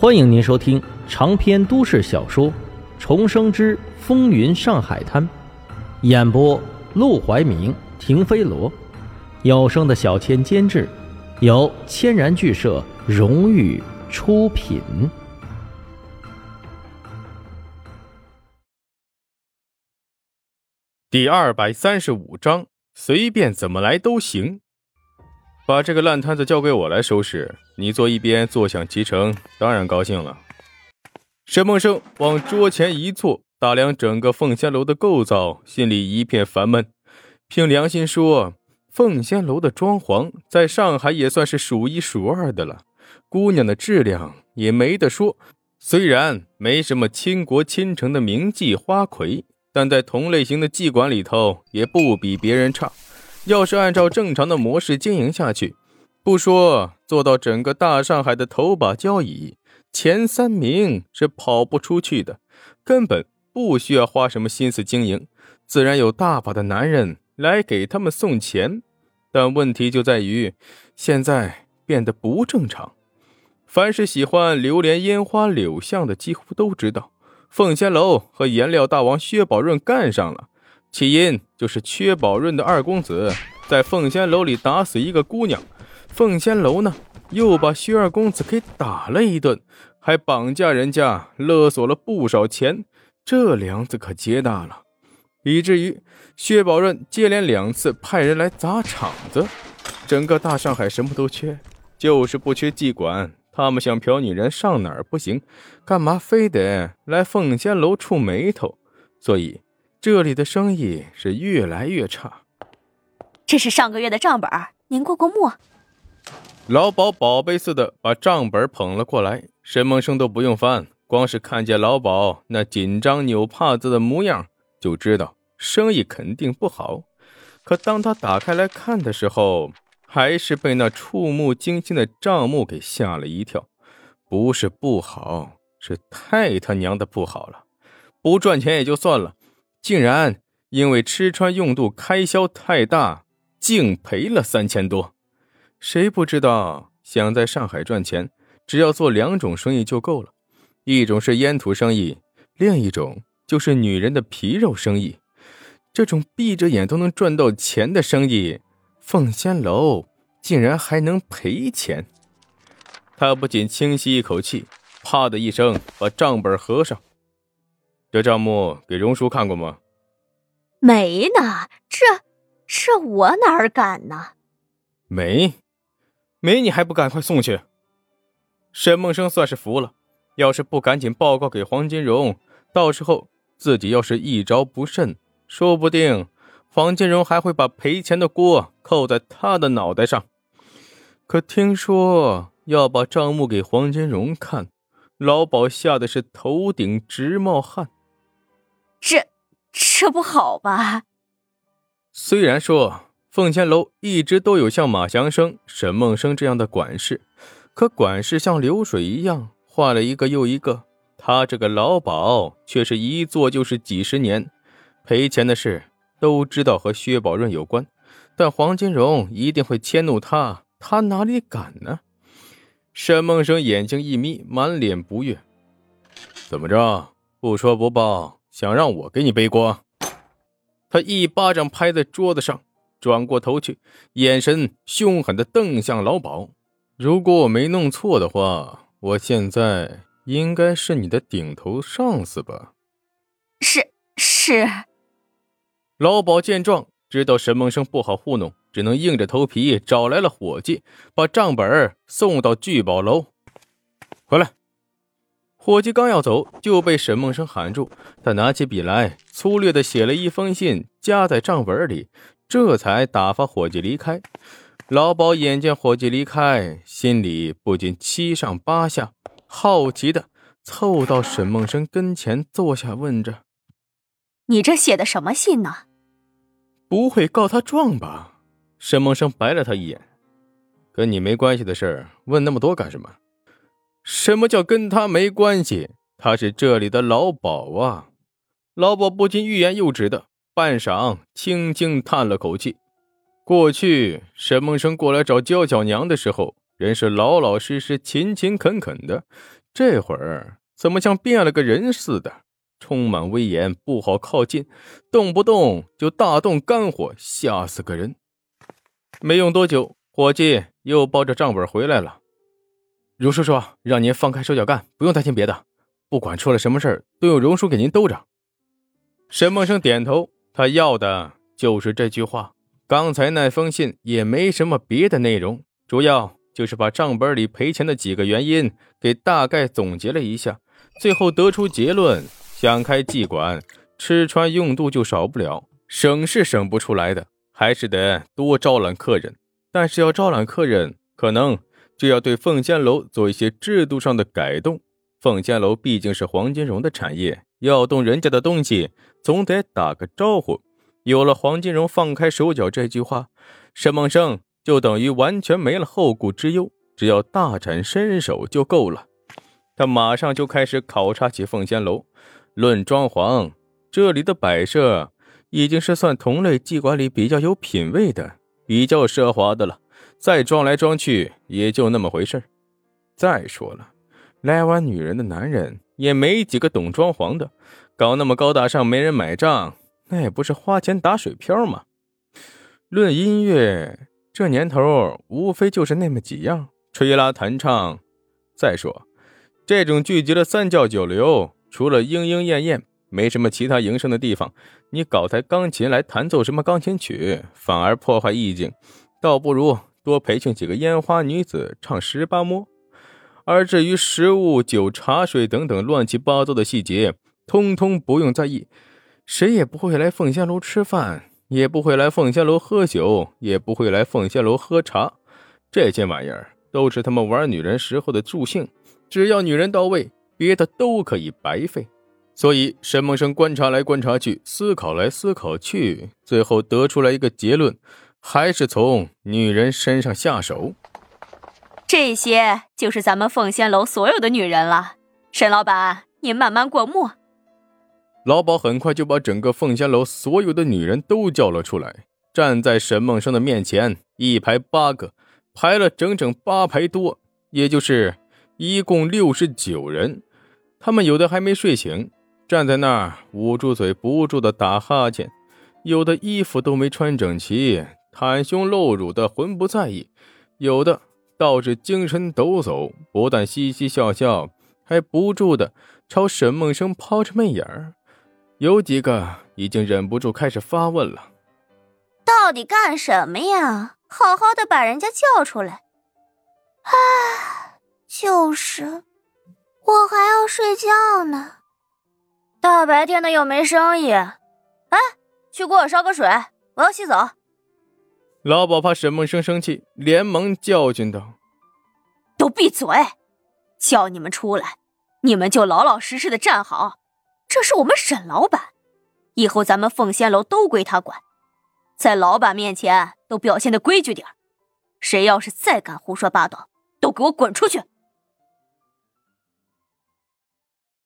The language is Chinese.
欢迎您收听长篇都市小说《重生之风云上海滩》，演播：陆怀明、停飞罗，有声的小千监制，由千然剧社荣誉出品。第二百三十五章，随便怎么来都行。把这个烂摊子交给我来收拾，你坐一边坐享其成，当然高兴了。沈梦生往桌前一坐，打量整个凤仙楼的构造，心里一片烦闷。凭良心说，凤仙楼的装潢在上海也算是数一数二的了，姑娘的质量也没得说。虽然没什么倾国倾城的名妓花魁，但在同类型的妓馆里头也不比别人差。要是按照正常的模式经营下去，不说做到整个大上海的头把交椅，前三名是跑不出去的，根本不需要花什么心思经营，自然有大把的男人来给他们送钱。但问题就在于，现在变得不正常。凡是喜欢流连烟花柳巷的，几乎都知道，凤仙楼和颜料大王薛宝润干上了。起因就是薛宝润的二公子在凤仙楼里打死一个姑娘，凤仙楼呢又把薛二公子给打了一顿，还绑架人家，勒索了不少钱，这梁子可结大了，以至于薛宝润接连两次派人来砸场子。整个大上海什么都缺，就是不缺妓馆。他们想嫖女人上哪儿不行？干嘛非得来凤仙楼触眉头？所以。这里的生意是越来越差。这是上个月的账本，您过过目。老鸨宝贝似的把账本捧了过来，沈梦生都不用翻，光是看见老鸨那紧张扭帕子的模样，就知道生意肯定不好。可当他打开来看的时候，还是被那触目惊心的账目给吓了一跳。不是不好，是太他娘的不好了。不赚钱也就算了。竟然因为吃穿用度开销太大，竟赔了三千多。谁不知道想在上海赚钱，只要做两种生意就够了：一种是烟土生意，另一种就是女人的皮肉生意。这种闭着眼都能赚到钱的生意，凤仙楼竟然还能赔钱。他不仅轻吸一口气，啪的一声把账本合上。这账目给荣叔看过吗？没呢，这这我哪儿敢呢？没，没你还不赶快送去？沈梦生算是服了，要是不赶紧报告给黄金荣，到时候自己要是一着不慎，说不定黄金荣还会把赔钱的锅扣在他的脑袋上。可听说要把账目给黄金荣看，老鸨吓得是头顶直冒汗。这这不好吧？虽然说凤仙楼一直都有像马祥生、沈梦生这样的管事，可管事像流水一样换了一个又一个，他这个老鸨却是一做就是几十年。赔钱的事都知道和薛宝润有关，但黄金荣一定会迁怒他，他哪里敢呢？沈梦生眼睛一眯，满脸不悦：“怎么着？不说不报？”想让我给你背锅？他一巴掌拍在桌子上，转过头去，眼神凶狠的瞪向老鸨。如果我没弄错的话，我现在应该是你的顶头上司吧？是是。老鸨见状，知道沈梦生不好糊弄，只能硬着头皮找来了伙计，把账本送到聚宝楼。回来。伙计刚要走，就被沈梦生喊住。他拿起笔来，粗略的写了一封信，夹在账本里，这才打发伙计离开。老鸨眼见伙计离开，心里不禁七上八下，好奇的凑到沈梦生跟前坐下，问着：“你这写的什么信呢？”“不会告他状吧？”沈梦生白了他一眼：“跟你没关系的事儿，问那么多干什么？”什么叫跟他没关系？他是这里的老鸨啊！老鸨不禁欲言又止的，半晌，轻轻叹了口气。过去沈梦生过来找娇娇娘的时候，人是老老实实、勤勤恳恳的，这会儿怎么像变了个人似的？充满威严，不好靠近，动不动就大动肝火，吓死个人。没用多久，伙计又抱着账本回来了。荣叔叔，让您放开手脚干，不用担心别的，不管出了什么事儿，都有荣叔给您兜着。沈梦生点头，他要的就是这句话。刚才那封信也没什么别的内容，主要就是把账本里赔钱的几个原因给大概总结了一下，最后得出结论。想开妓馆，吃穿用度就少不了，省是省不出来的，还是得多招揽客人。但是要招揽客人，可能就要对凤仙楼做一些制度上的改动。凤仙楼毕竟是黄金荣的产业，要动人家的东西，总得打个招呼。有了黄金荣放开手脚这句话，沈梦生就等于完全没了后顾之忧，只要大展身手就够了。他马上就开始考察起凤仙楼。论装潢，这里的摆设已经是算同类妓馆里比较有品位的、比较奢华的了。再装来装去，也就那么回事再说了，来玩女人的男人也没几个懂装潢的，搞那么高大上没人买账，那也不是花钱打水漂吗？论音乐，这年头无非就是那么几样，吹拉弹唱。再说，这种聚集了三教九流。除了莺莺燕燕，没什么其他营生的地方。你搞台钢琴来弹奏什么钢琴曲，反而破坏意境，倒不如多培训几个烟花女子唱十八摸。而至于食物、酒、茶水等等乱七八糟的细节，通通不用在意。谁也不会来凤仙楼吃饭，也不会来凤仙楼喝酒，也不会来凤仙楼喝茶。这些玩意儿都是他们玩女人时候的助兴，只要女人到位。别的都可以白费，所以沈梦生观察来观察去，思考来思考去，最后得出来一个结论，还是从女人身上下手。这些就是咱们凤仙楼所有的女人了。沈老板，您慢慢过目。老鸨很快就把整个凤仙楼所有的女人都叫了出来，站在沈梦生的面前，一排八个，排了整整八排多，也就是一共六十九人。他们有的还没睡醒，站在那儿捂住嘴，不住的打哈欠；有的衣服都没穿整齐，袒胸露乳的浑不在意；有的倒是精神抖擞，不但嘻嘻笑笑，还不住的朝沈梦生抛着媚眼儿。有几个已经忍不住开始发问了：“到底干什么呀？好好的把人家叫出来。”唉，就是。我还要睡觉呢，大白天的又没生意。哎，去给我烧个水，我要洗澡。老鸨怕沈梦生生气，连忙教训道：“都闭嘴！叫你们出来，你们就老老实实的站好。这是我们沈老板，以后咱们凤仙楼都归他管，在老板面前都表现的规矩点谁要是再敢胡说八道，都给我滚出去！”